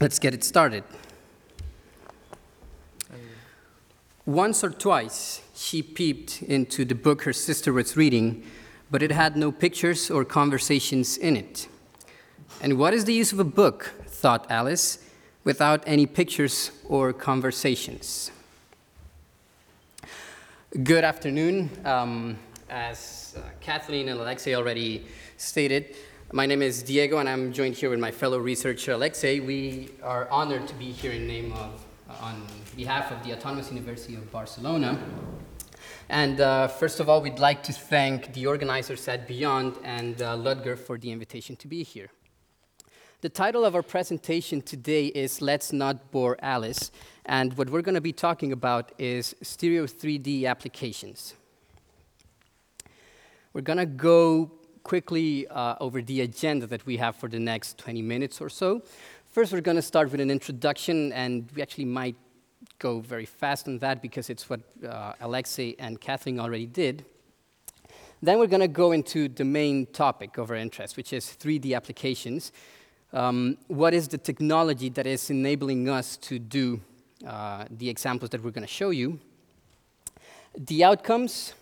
let's get it started. Once or twice, she peeped into the book her sister was reading, but it had no pictures or conversations in it. And what is the use of a book, thought Alice, without any pictures or conversations? Good afternoon. Um, as uh, Kathleen and Alexei already stated, my name is Diego, and I'm joined here with my fellow researcher Alexei. We are honored to be here in name of, uh, on behalf of the Autonomous University of Barcelona. And uh, first of all, we'd like to thank the organizers at Beyond and uh, Ludger for the invitation to be here. The title of our presentation today is Let's Not Bore Alice, and what we're going to be talking about is stereo 3D applications. We're going to go quickly uh, over the agenda that we have for the next 20 minutes or so. First, we're going to start with an introduction, and we actually might go very fast on that because it's what uh, Alexei and Kathleen already did. Then we're going to go into the main topic of our interest, which is 3D applications. Um, what is the technology that is enabling us to do uh, the examples that we're going to show you? The outcomes,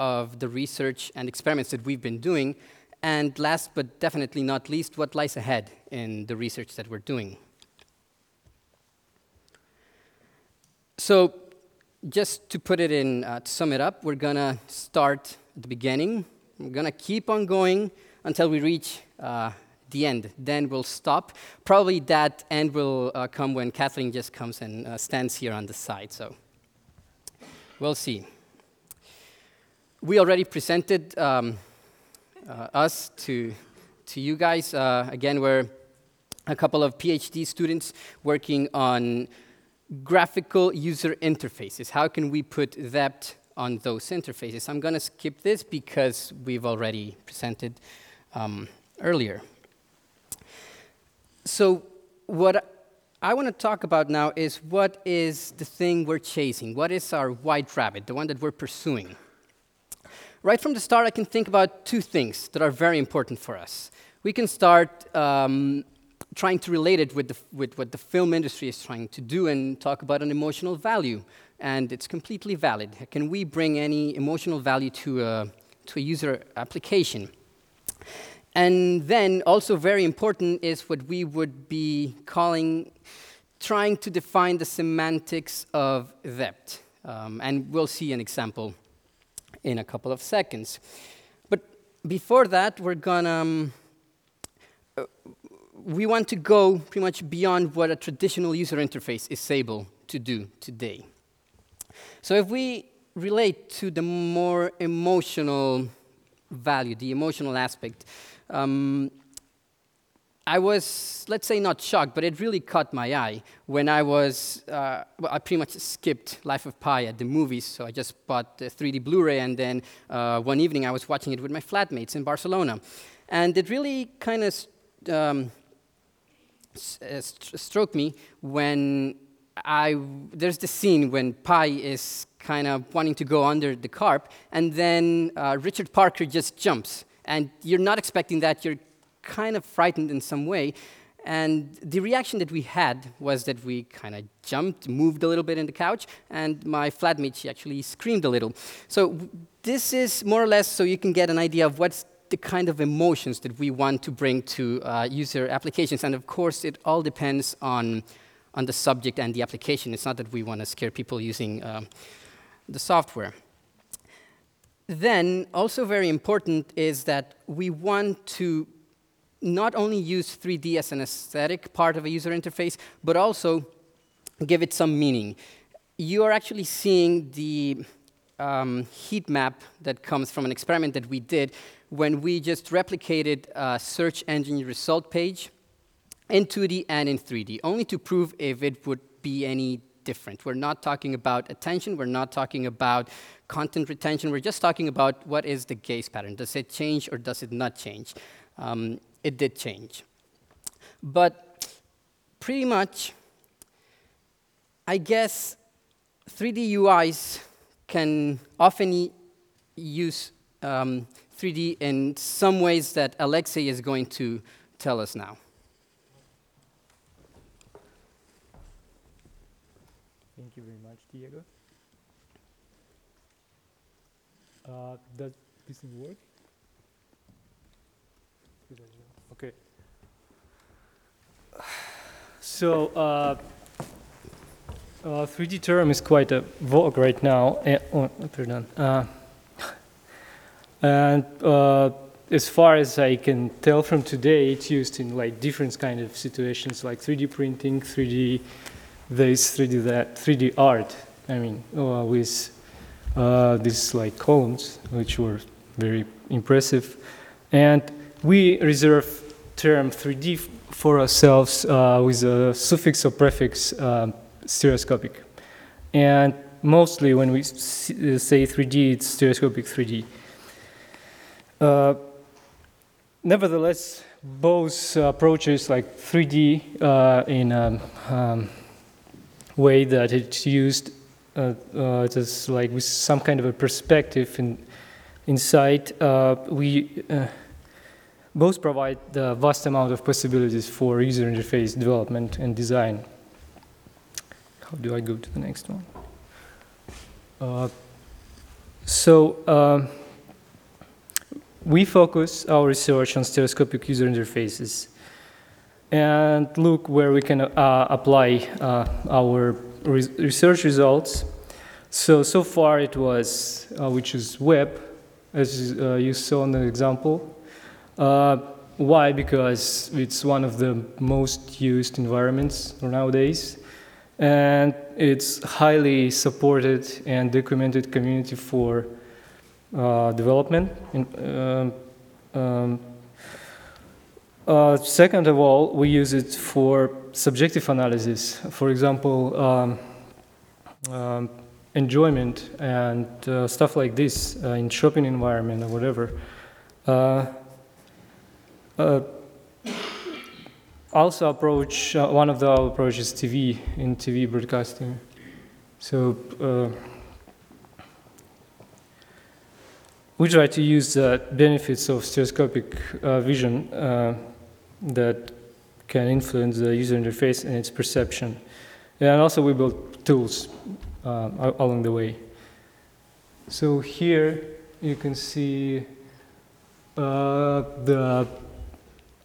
of the research and experiments that we've been doing, and last but definitely not least, what lies ahead in the research that we're doing. So, just to put it in, uh, to sum it up, we're gonna start at the beginning. We're gonna keep on going until we reach uh, the end. Then we'll stop. Probably that end will uh, come when Kathleen just comes and uh, stands here on the side. So, we'll see. We already presented um, uh, us to, to you guys. Uh, again, we're a couple of PhD students working on graphical user interfaces. How can we put depth on those interfaces? I'm going to skip this because we've already presented um, earlier. So, what I want to talk about now is what is the thing we're chasing? What is our white rabbit, the one that we're pursuing? Right from the start, I can think about two things that are very important for us. We can start um, trying to relate it with, the, with what the film industry is trying to do and talk about an emotional value. And it's completely valid. Can we bring any emotional value to a, to a user application? And then, also very important, is what we would be calling trying to define the semantics of depth. Um, and we'll see an example in a couple of seconds. But before that, we're gonna, um, uh, we want to go pretty much beyond what a traditional user interface is able to do today. So if we relate to the more emotional value, the emotional aspect, um, I was, let's say, not shocked, but it really caught my eye when I was, uh, well, I pretty much skipped Life of Pi at the movies, so I just bought the 3D Blu ray, and then uh, one evening I was watching it with my flatmates in Barcelona. And it really kind of um, uh, st stroked me when I, there's the scene when Pi is kind of wanting to go under the carp, and then uh, Richard Parker just jumps. And you're not expecting that, you're kind of frightened in some way. And the reaction that we had was that we kind of jumped, moved a little bit in the couch, and my flatmate, she actually screamed a little. So this is more or less so you can get an idea of what's the kind of emotions that we want to bring to uh, user applications. And of course, it all depends on, on the subject and the application. It's not that we want to scare people using um, the software. Then, also very important is that we want to not only use 3D as an aesthetic part of a user interface, but also give it some meaning. You are actually seeing the um, heat map that comes from an experiment that we did when we just replicated a search engine result page in 2D and in 3D, only to prove if it would be any different. We're not talking about attention, we're not talking about content retention, we're just talking about what is the gaze pattern. Does it change or does it not change? Um, it did change. But pretty much, I guess 3D UIs can often use um, 3D in some ways that Alexei is going to tell us now. Thank you very much, Diego. Uh, does this work? Okay. So, uh, uh, 3D term is quite a vogue right now. eh, oh, pardon. Uh, and uh, as far as I can tell from today, it's used in like different kind of situations, like 3D printing, 3D this, 3D that, 3D art. I mean, uh, with uh, these like columns, which were very impressive, and we reserve term 3D f- for ourselves uh, with a suffix or prefix um, stereoscopic, and mostly when we uh, say 3D, it's stereoscopic 3D. Uh, nevertheless, both approaches, like 3D uh, in a um, way that it's used, uh, uh, just like with some kind of a perspective in, inside, uh, we uh, both provide the vast amount of possibilities for user interface development and design. How do I go to the next one? Uh, so, um, we focus our research on stereoscopic user interfaces and look where we can uh, apply uh, our re- research results. So, so far it was, uh, which is web, as uh, you saw in the example. Uh, why? Because it's one of the most used environments nowadays, and it's highly supported and documented community for uh, development. In, um, um, uh, second of all, we use it for subjective analysis. For example, um, um, enjoyment and uh, stuff like this uh, in shopping environment or whatever. Uh, also approach uh, one of the approaches TV in TV broadcasting. So uh, we try to use the benefits of stereoscopic uh, vision uh, that can influence the user interface and its perception. And also we build tools uh, along the way. So here you can see the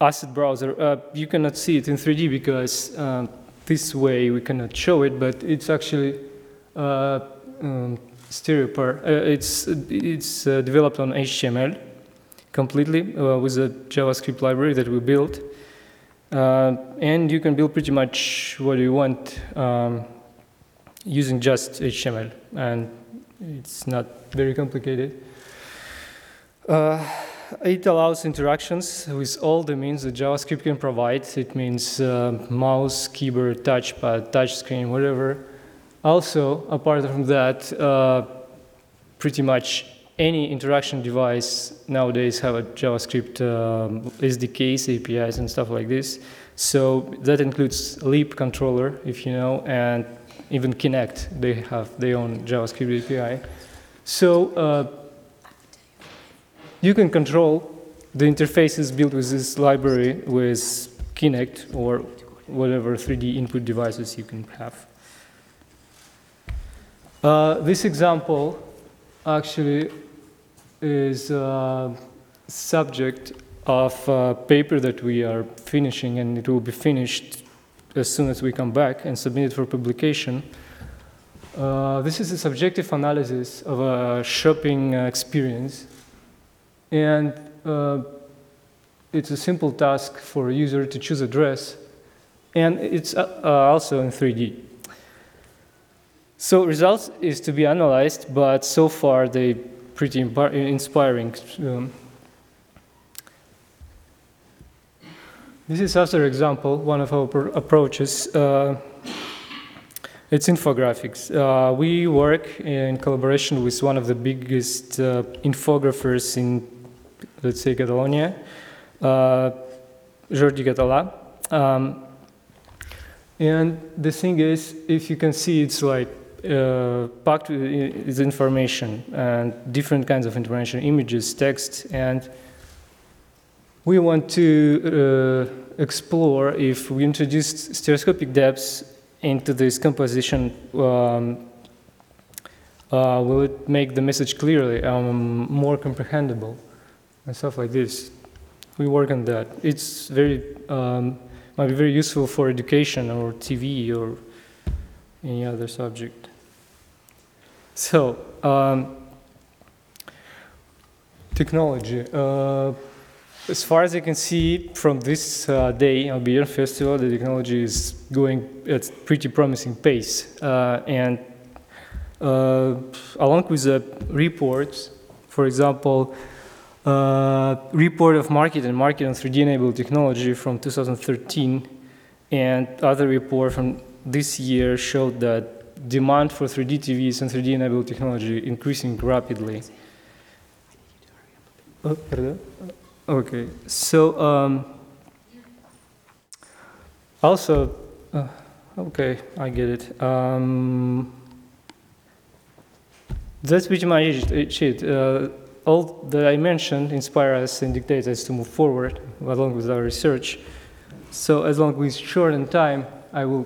asset browser. Uh, you cannot see it in 3D because um, this way we cannot show it, but it's actually uh, um, stereo part. Uh, it's it's uh, developed on HTML completely uh, with a JavaScript library that we built. Uh, and you can build pretty much what you want um, using just HTML, and it's not very complicated. It allows interactions with all the means that JavaScript can provide. It means uh, mouse, keyboard, touchpad, touchscreen, whatever. Also, apart from that, uh, pretty much any interaction device nowadays have a JavaScript um, SDKs, APIs, and stuff like this. So that includes Leap controller, if you know, and even Kinect. They have their own JavaScript API. So uh, you can control the interfaces built with this library with Kinect or whatever 3D input devices you can have. Uh, this example actually is subject of a paper that we are finishing, and it will be finished as soon as we come back and submit it for publication. Uh, this is a subjective analysis of a shopping uh, experience, and uh, it's a simple task for a user to choose a dress, and it's uh, uh, also in 3D. So results is to be analyzed, but so far they pretty inspiring. Um, this is another example, one of our approaches. Uh, it's infographics. Uh, we work in collaboration with one of the biggest uh, infographers in, let's say, Catalonia, Jordi Català. Um, and the thing is, if you can see, it's like uh, packed with information and different kinds of information, images, text, and we want to uh, explore if we introduce stereoscopic depths into this composition um, uh, will it make the message clearly, um, more comprehensible, and stuff like this. We work on that. It's very um, might be very useful for education or TV or any other subject. So, um, technology. Uh, as far as I can see from this uh, day on Beyond Festival, the technology is going at pretty promising pace. Uh, and uh, along with the reports, for example, uh, report of market and market on 3D enabled technology from 2013 and other report from this year showed that demand for 3D TVs and 3D enabled technology increasing rapidly. Oh. Okay, so um, also, uh, okay, I get it. Um, that's pretty much it. Uh, all that I mentioned inspire us and dictate us to move forward along with our research. So as long as we shorten time, I will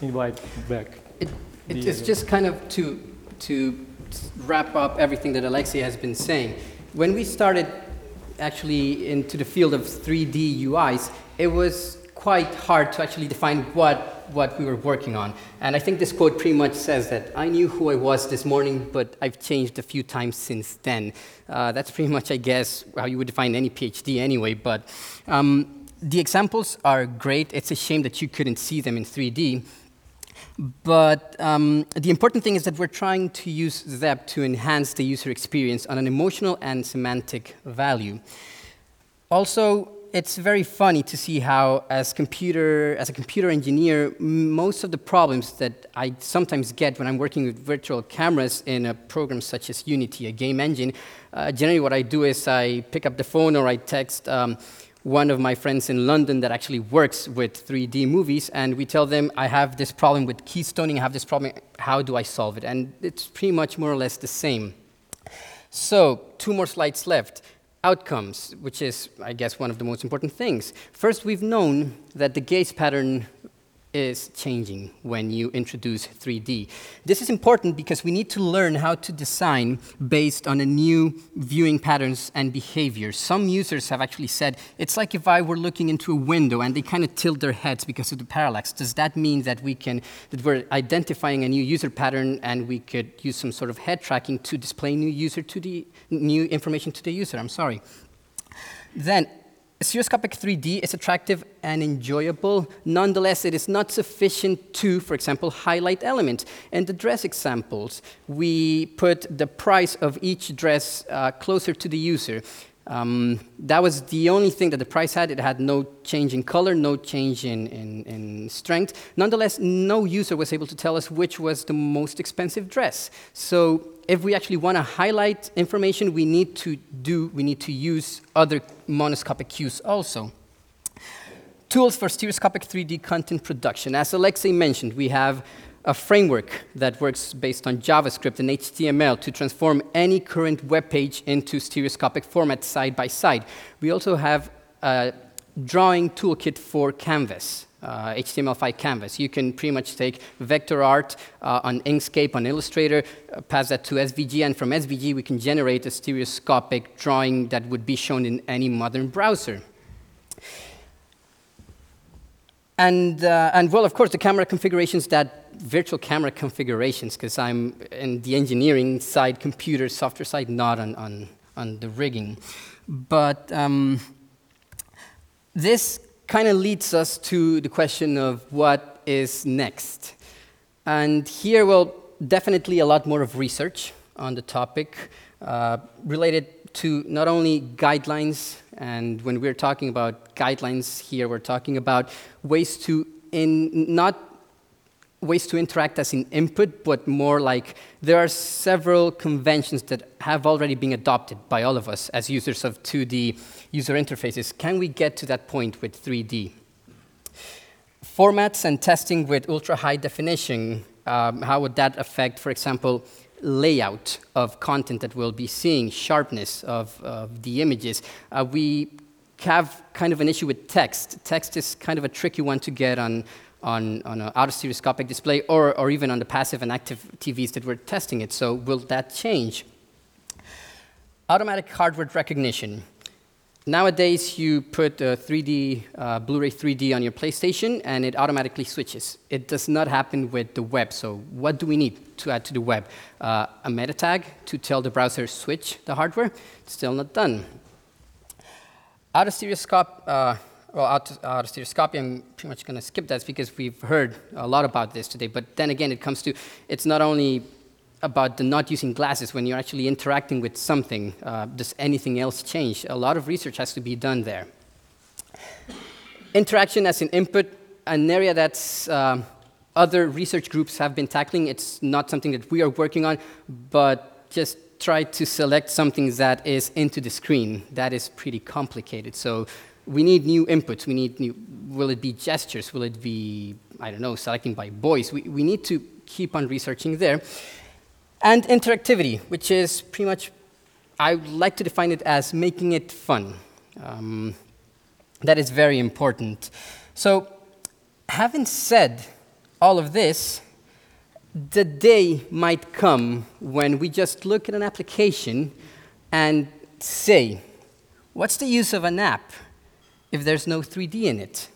invite back. It, it, it's just kind of to, to wrap up everything that Alexei has been saying. When we started actually into the field of 3D UIs, it was quite hard to actually define what, what we were working on. And I think this quote pretty much says that I knew who I was this morning, but I've changed a few times since then. Uh, that's pretty much, I guess, how you would define any PhD anyway. But um, the examples are great. It's a shame that you couldn't see them in 3D. But um, the important thing is that we're trying to use depth to enhance the user experience on an emotional and semantic value. Also, it's very funny to see how, as, computer, as a computer engineer, most of the problems that I sometimes get when I'm working with virtual cameras in a program such as Unity, a game engine, uh, generally what I do is I pick up the phone or I text um, one of my friends in London that actually works with 3D movies, and we tell them, I have this problem with keystoning, I have this problem, how do I solve it? And it's pretty much more or less the same. So, two more slides left. Outcomes, which is, I guess, one of the most important things. First, we've known that the gaze pattern is changing when you introduce 3D. This is important because we need to learn how to design based on a new viewing patterns and behavior. Some users have actually said, it's like if I were looking into a window and they kind of tilt their heads because of the parallax. Does that mean that we can, that we're identifying a new user pattern and we could use some sort of head tracking to display new user to the, new information to the user? I'm sorry. Then Stereoscopic 3D is attractive and enjoyable. Nonetheless, it is not sufficient to, for example, highlight elements. In the dress examples, we put the price of each dress uh, closer to the user. Um, that was the only thing that the price had. It had no change in color, no change in, in, in, strength. Nonetheless, no user was able to tell us which was the most expensive dress. So if we actually want to highlight information, we need to do, we need to use other monoscopic cues also. Tools for stereoscopic 3D content production. As Alexei mentioned, we have a framework that works based on JavaScript and HTML to transform any current web page into stereoscopic format side by side. We also have a drawing toolkit for Canvas uh, HTML5 canvas. You can pretty much take vector art uh, on Inkscape, on Illustrator, uh, pass that to SVG, and from SVG we can generate a stereoscopic drawing that would be shown in any modern browser. And, uh, and well, of course, the camera configurations that virtual camera configurations, because I'm in the engineering side, computer, software side, not on, on, on the rigging. But um, this kind of leads us to the question of what is next. And here, well, definitely a lot more of research on the topic uh, related to not only guidelines, and when we're talking about guidelines here, we're talking about ways to in not ways to interact as an input, but more like there are several conventions that have already been adopted by all of us as users of 2D user interfaces. Can we get to that point with 3D? Formats and testing with ultra high definition, um, how would that affect, for example, layout of content that we'll be seeing, sharpness of, of the images? Uh, we have kind of an issue with text. Text is kind of a tricky one to get on, on, on an autostereoscopic display or, or even on the passive and active TVs that we're testing it. So will that change? Automatic hardware recognition. Nowadays, you put a 3D, uh, Blu-ray 3D on your PlayStation, and it automatically switches. It does not happen with the web. So, what do we need to add to the web? Uh, a meta tag to tell the browser switch the hardware. Still not done. Autostereoscope, uh, well, auto, autostereoscopy, I'm pretty much going to skip that because we've heard a lot about this today. But then again, it comes to it's not only about the not using glasses when you're actually interacting with something. Uh, does anything else change? A lot of research has to be done there. Interaction as an input, an area that uh, other research groups have been tackling. It's not something that we are working on, but just try to select something that is into the screen. That is pretty complicated. So we need new inputs. We need new, will it be gestures? Will it be, I don't know, selecting by voice? We, we need to keep on researching there. And interactivity, which is pretty much, I would like to define it as making it fun. Um, that is very important. So, having said all of this, the day might come when we just look at an application and say, what's the use of an app if there's no 3D in it?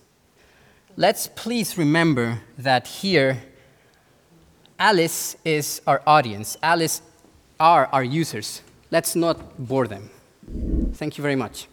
Let's please remember that here Alice is our audience. Alice are our users. Let's not bore them. Thank you very much.